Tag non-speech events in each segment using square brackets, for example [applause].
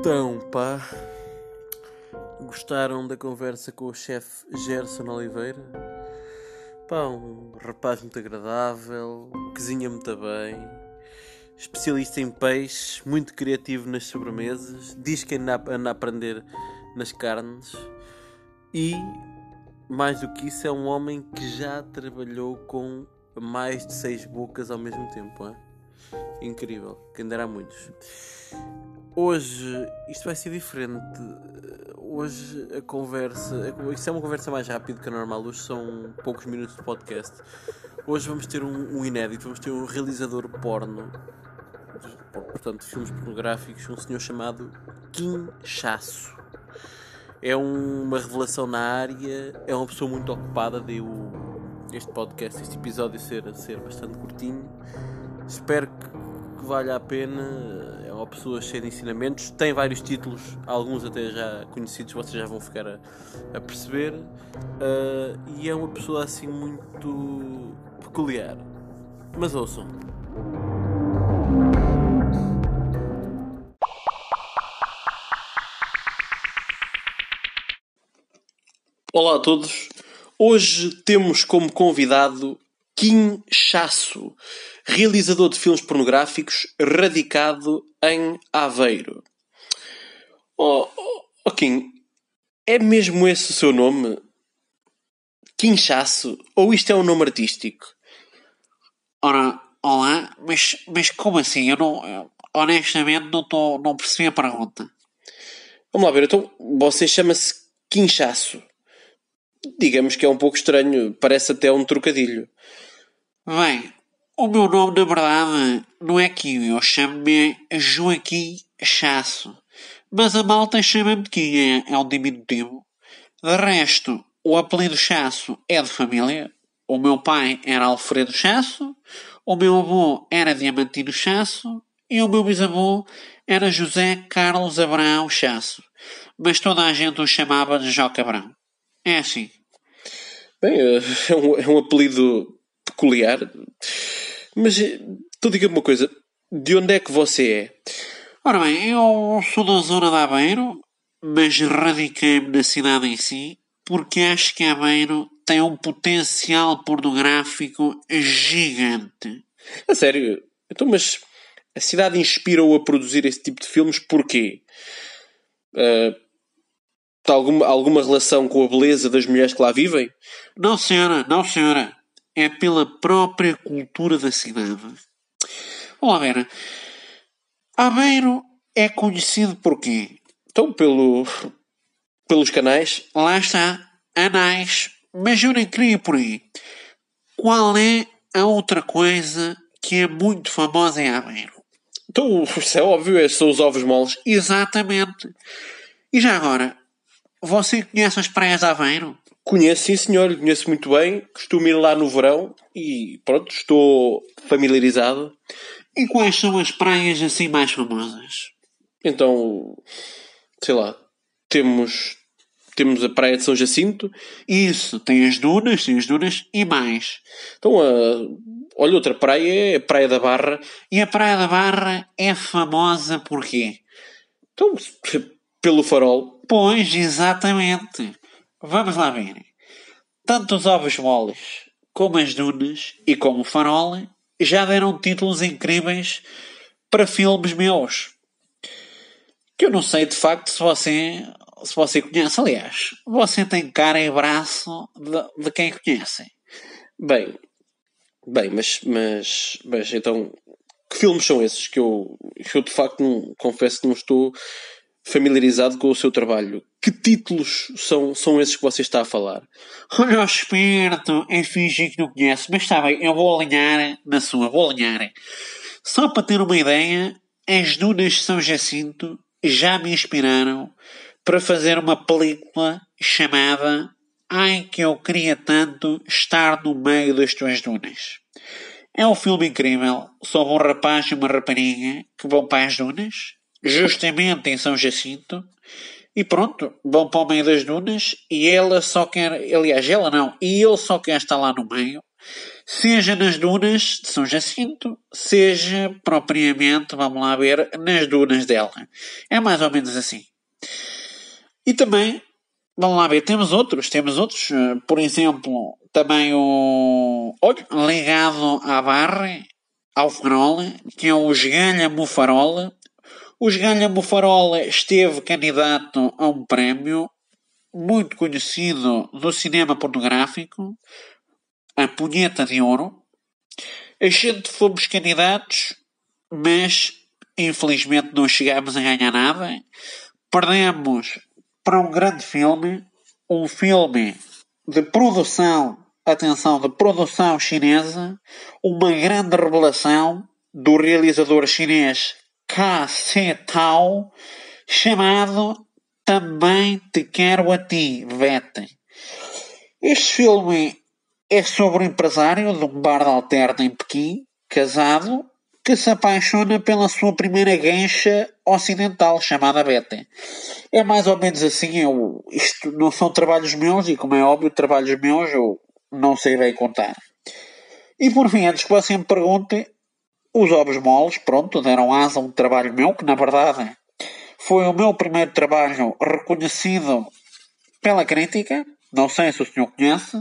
Então, pá, gostaram da conversa com o chefe Gerson Oliveira? Pá, um rapaz muito agradável, cozinha muito bem, especialista em peixe, muito criativo nas sobremesas, diz que anda, a aprender nas carnes e, mais do que isso, é um homem que já trabalhou com mais de seis bocas ao mesmo tempo. É? Incrível, que ainda há muitos. Hoje isto vai ser diferente. Hoje a conversa. Isto é uma conversa mais rápida que a normal. Hoje são poucos minutos de podcast. Hoje vamos ter um, um inédito. Vamos ter um realizador porno. Portanto, filmes pornográficos. Um senhor chamado Chasso. É um, uma revelação na área. É uma pessoa muito ocupada. Deu este podcast, este episódio ser, ser bastante curtinho. Espero valha a pena uma pessoa cheia de ensinamentos, tem vários títulos, alguns até já conhecidos, vocês já vão ficar a, a perceber, uh, e é uma pessoa assim muito peculiar. Mas ouçam. Olá a todos. Hoje temos como convidado Chasso, realizador de filmes pornográficos, radicado em Aveiro. Oh, oh, oh Kim, é mesmo esse o seu nome? Quinchaço? Ou isto é um nome artístico? Ora, olá, mas, mas como assim? Eu não. Honestamente, não, tô, não percebi a pergunta. Vamos lá ver, então você chama-se Quinchaço. Digamos que é um pouco estranho, parece até um trocadilho. Bem, o meu nome, na verdade, não é Kim, eu chamo-me Joaquim Chasso. Mas a malta chama-me Kim, é, um diminutivo. De resto, o apelido Chasso é de família. O meu pai era Alfredo Chasso, o meu avô era Diamantino Chasso e o meu bisavô era José Carlos Abraão Chasso. Mas toda a gente o chamava de Joca Abrão. É assim. Bem, é um, é um apelido peculiar. Mas tu diga-me uma coisa, de onde é que você é? Ora bem, eu sou da zona de Aveiro, mas radiquei-me na cidade em si, porque acho que Aveiro tem um potencial pornográfico gigante. A sério? Então, mas a cidade inspirou a produzir esse tipo de filmes porquê? Uh, alguma, alguma relação com a beleza das mulheres que lá vivem? Não, senhora, não, senhora é pela própria cultura da cidade. Vamos lá ver. Aveiro é conhecido por quê? Então, pelo, pelos canais. Lá está, anais. Mas eu nem queria por aí. Qual é a outra coisa que é muito famosa em Aveiro? Então, isso é óbvio, são os ovos moles. Exatamente. E já agora, você conhece as praias de Aveiro? Conheço, sim senhor, conheço muito bem. Costumo ir lá no verão e pronto, estou familiarizado. E quais são as praias assim mais famosas? Então, sei lá, temos, temos a Praia de São Jacinto. Isso, tem as dunas, tem as dunas e mais. Então, uh, olha, outra praia é a Praia da Barra. E a Praia da Barra é famosa por quê? Então, pelo farol. Pois, exatamente. Vamos lá ver. Tanto os ovos moles, como as dunas e como o farol já deram títulos incríveis para filmes meus. Que eu não sei de facto se você, se você conhece. Aliás, você tem cara e braço de, de quem conhece. Bem, bem, mas, mas, mas então, que filmes são esses que eu, que eu de facto não, confesso que não estou familiarizado com o seu trabalho. Que títulos são, são esses que você está a falar? Olha, esperto, é fingir que não conhece, mas está bem, eu vou alinhar na sua, vou alinhar. Só para ter uma ideia, as dunas de São Jacinto já me inspiraram para fazer uma película chamada Ai que eu queria tanto estar no meio das tuas dunas. É um filme incrível sobre um rapaz e uma rapariga que vão para as dunas justamente em São Jacinto, e pronto, vão para o meio das dunas e ela só quer, aliás, ela não, e ele só quer estar lá no meio, seja nas dunas de São Jacinto, seja propriamente, vamos lá ver, nas dunas dela. É mais ou menos assim. E também, vamos lá ver, temos outros, temos outros, eh, por exemplo, também o, olha, ligado à barra, ao farol, que é o Esgalha Mufarola. O Esgalha Mufarola esteve candidato a um prémio muito conhecido do cinema pornográfico, a Punheta de Ouro. A gente fomos candidatos, mas infelizmente não chegámos a ganhar nada. Perdemos para um grande filme, um filme de produção, atenção, de produção chinesa, uma grande revelação do realizador chinês Tao, chamado Também Te Quero a Ti, Vete. Este filme é sobre o empresário de um bar de alterna em Pequim, casado, que se apaixona pela sua primeira gancha ocidental, chamada Beta. É mais ou menos assim, eu, isto não são trabalhos meus, e como é óbvio, trabalhos meus eu não sei bem contar. E por fim, antes que você me pergunte, os ovos moles, pronto, deram asa a um trabalho meu, que na verdade foi o meu primeiro trabalho reconhecido pela crítica, não sei se o senhor conhece.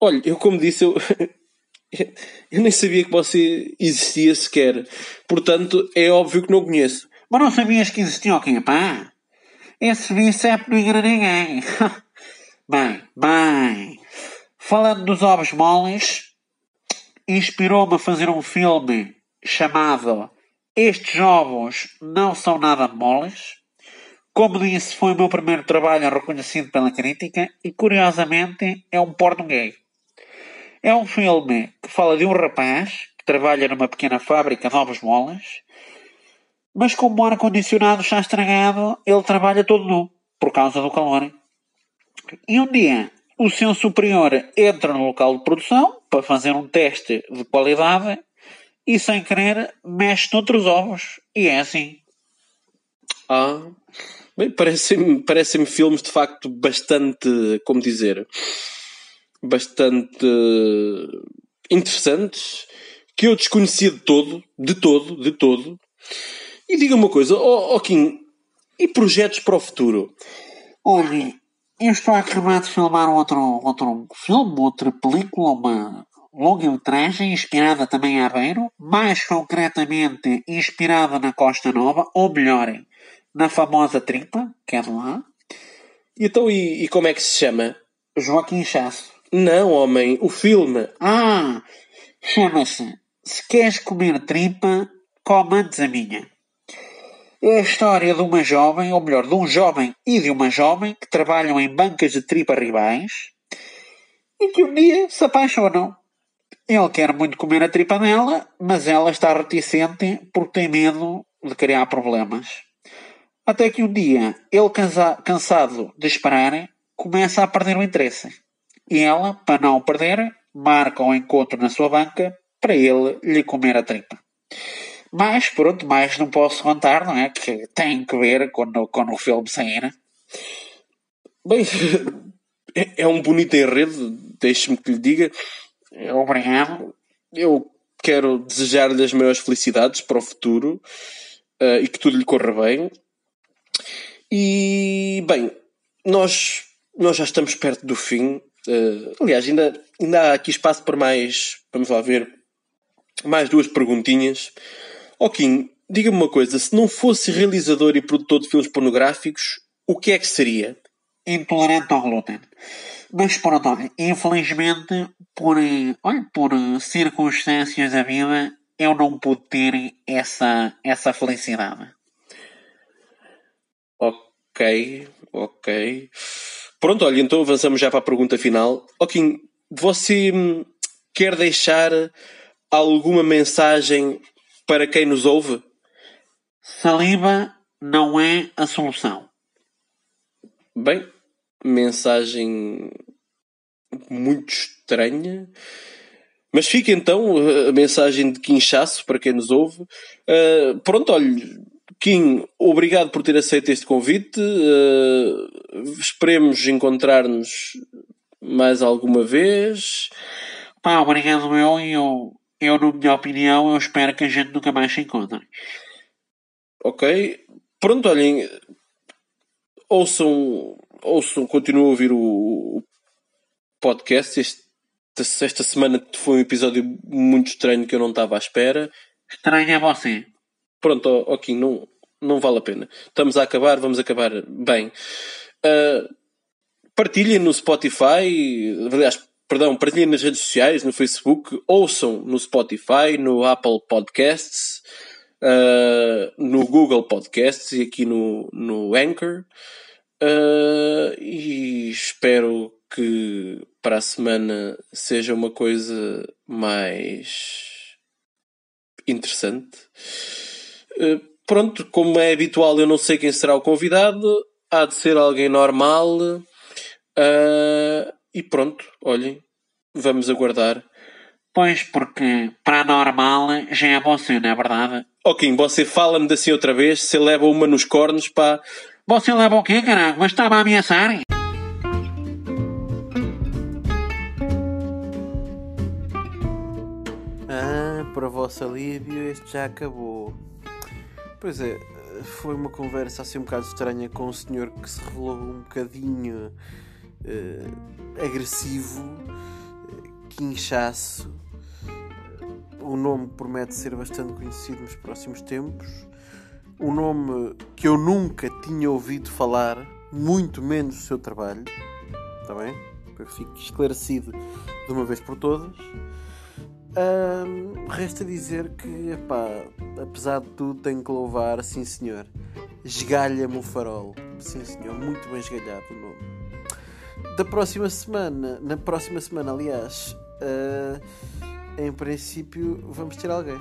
Olha, eu como disse, eu, [laughs] eu nem sabia que você existia sequer. Portanto, é óbvio que não conheço. Mas não sabias que existia o quê, pá? Esse bicep não engana ninguém. [laughs] bem, bem. Falando dos ovos moles, inspirou-me a fazer um filme chamado Estes ovos não são nada moles. Como disse, foi o meu primeiro trabalho reconhecido pela crítica e, curiosamente, é um porno gay. É um filme que fala de um rapaz que trabalha numa pequena fábrica de ovos moles, mas como o ar-condicionado está estragado, ele trabalha todo nu, por causa do calor. E um dia, o seu superior entra no local de produção para fazer um teste de qualidade e, sem querer, mexe noutros ovos. E é assim. Ah, bem, parecem-me parecem filmes de facto bastante, como dizer, bastante interessantes, que eu desconhecia de todo, de todo, de todo. E diga uma coisa, ó oh, oh Kim, e projetos para o futuro? Olha, eu estou a acabar de filmar outro, outro filme, outra película, uma longa-metragem inspirada também em Aveiro, mais concretamente inspirada na Costa Nova, ou melhor, na famosa Tripa, que é de lá. Então, e, e como é que se chama? Joaquim Chasso. Não, homem, o filme. Ah, chama-se Se Queres Comer Tripa, come antes a minha. É a história de uma jovem, ou melhor, de um jovem e de uma jovem que trabalham em bancas de tripa rivais e que um dia se apaixonam. Ele quer muito comer a tripa dela, mas ela está reticente porque tem medo de criar problemas. Até que um dia, ele cansado de esperar, começa a perder o interesse. E ela, para não o perder, marca um encontro na sua banca para ele lhe comer a tripa. Mas, pronto, mais não posso contar, não é? Que tem que ver quando, quando o filme sair. Bem, é um bonito enredo, deixe-me que lhe diga. Obrigado. Eu quero desejar-lhe as maiores felicidades para o futuro uh, e que tudo lhe corra bem. E, bem, nós, nós já estamos perto do fim. Uh, aliás, ainda, ainda há aqui espaço para mais, vamos lá ver, mais duas perguntinhas. Oquim, diga-me uma coisa: se não fosse realizador e produtor de filmes pornográficos, o que é que seria? Intolerante ao glúten. Mas pronto, infelizmente, por, olha, por circunstâncias da vida, eu não pude ter essa, essa felicidade. Ok, ok. Pronto, olha, então avançamos já para a pergunta final. Ok, você hum, quer deixar alguma mensagem para quem nos ouve? Saliva não é a solução. Bem, mensagem muito estranha. Mas fica então a mensagem de Quinchaço para quem nos ouve. Uh, pronto, olha, Kim, obrigado por ter aceito este convite. Uh, esperemos encontrar-nos mais alguma vez. Pá, obrigado eu e eu, eu, na minha opinião, eu espero que a gente nunca mais se encontre. Ok. Pronto, olhem. Ouçam, ouçam, continuem a ouvir o, o podcast. Este, esta semana foi um episódio muito estranho que eu não estava à espera. Estranho é você. Pronto, ok, não, não vale a pena. Estamos a acabar, vamos acabar bem. Uh, partilhem no Spotify, aliás, perdão, partilhem nas redes sociais, no Facebook, ouçam no Spotify, no Apple Podcasts, uh, no Google Podcasts e aqui no, no Anchor. Uh, e espero que para a semana seja uma coisa mais interessante. Uh, pronto, como é habitual, eu não sei quem será o convidado. Há de ser alguém normal. Uh, e pronto, olhem, vamos aguardar. Pois, porque para normal já é você, não é verdade? Ok, você fala-me assim outra vez, se leva uma nos cornos, pá. Você leva o quê, caralho? Mas estava a ameaçar? Ah, para vosso alívio, este já acabou. Pois é, foi uma conversa assim um bocado estranha com um senhor que se revelou um bocadinho uh, agressivo, quinchaço. O nome promete ser bastante conhecido nos próximos tempos. Um nome que eu nunca tinha ouvido falar, muito menos o seu trabalho. Está bem? Que fique esclarecido de uma vez por todas. Um, resta dizer que, epá, apesar de tudo, tenho que louvar, sim senhor. Esgalha-me o farol. Sim senhor, muito bem esgalhado o nome. Da próxima semana, na próxima semana, aliás, uh, em princípio, vamos ter alguém.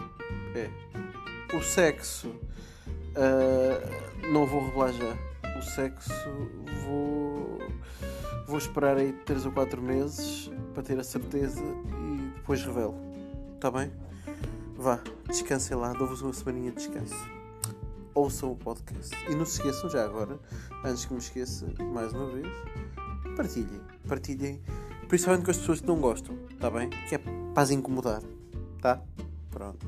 É. O sexo, uh, não vou revelar já. O sexo, vou, vou esperar aí 3 ou 4 meses para ter a certeza e depois revelo. Está bem? Vá, descansem lá, dou-vos uma semaninha de descanso. Ouçam o podcast. E não se esqueçam já agora, antes que me esqueça, mais uma vez, partilhem. Partilhem, principalmente com as pessoas que não gostam, está bem? Que é para as incomodar, tá? Pronto.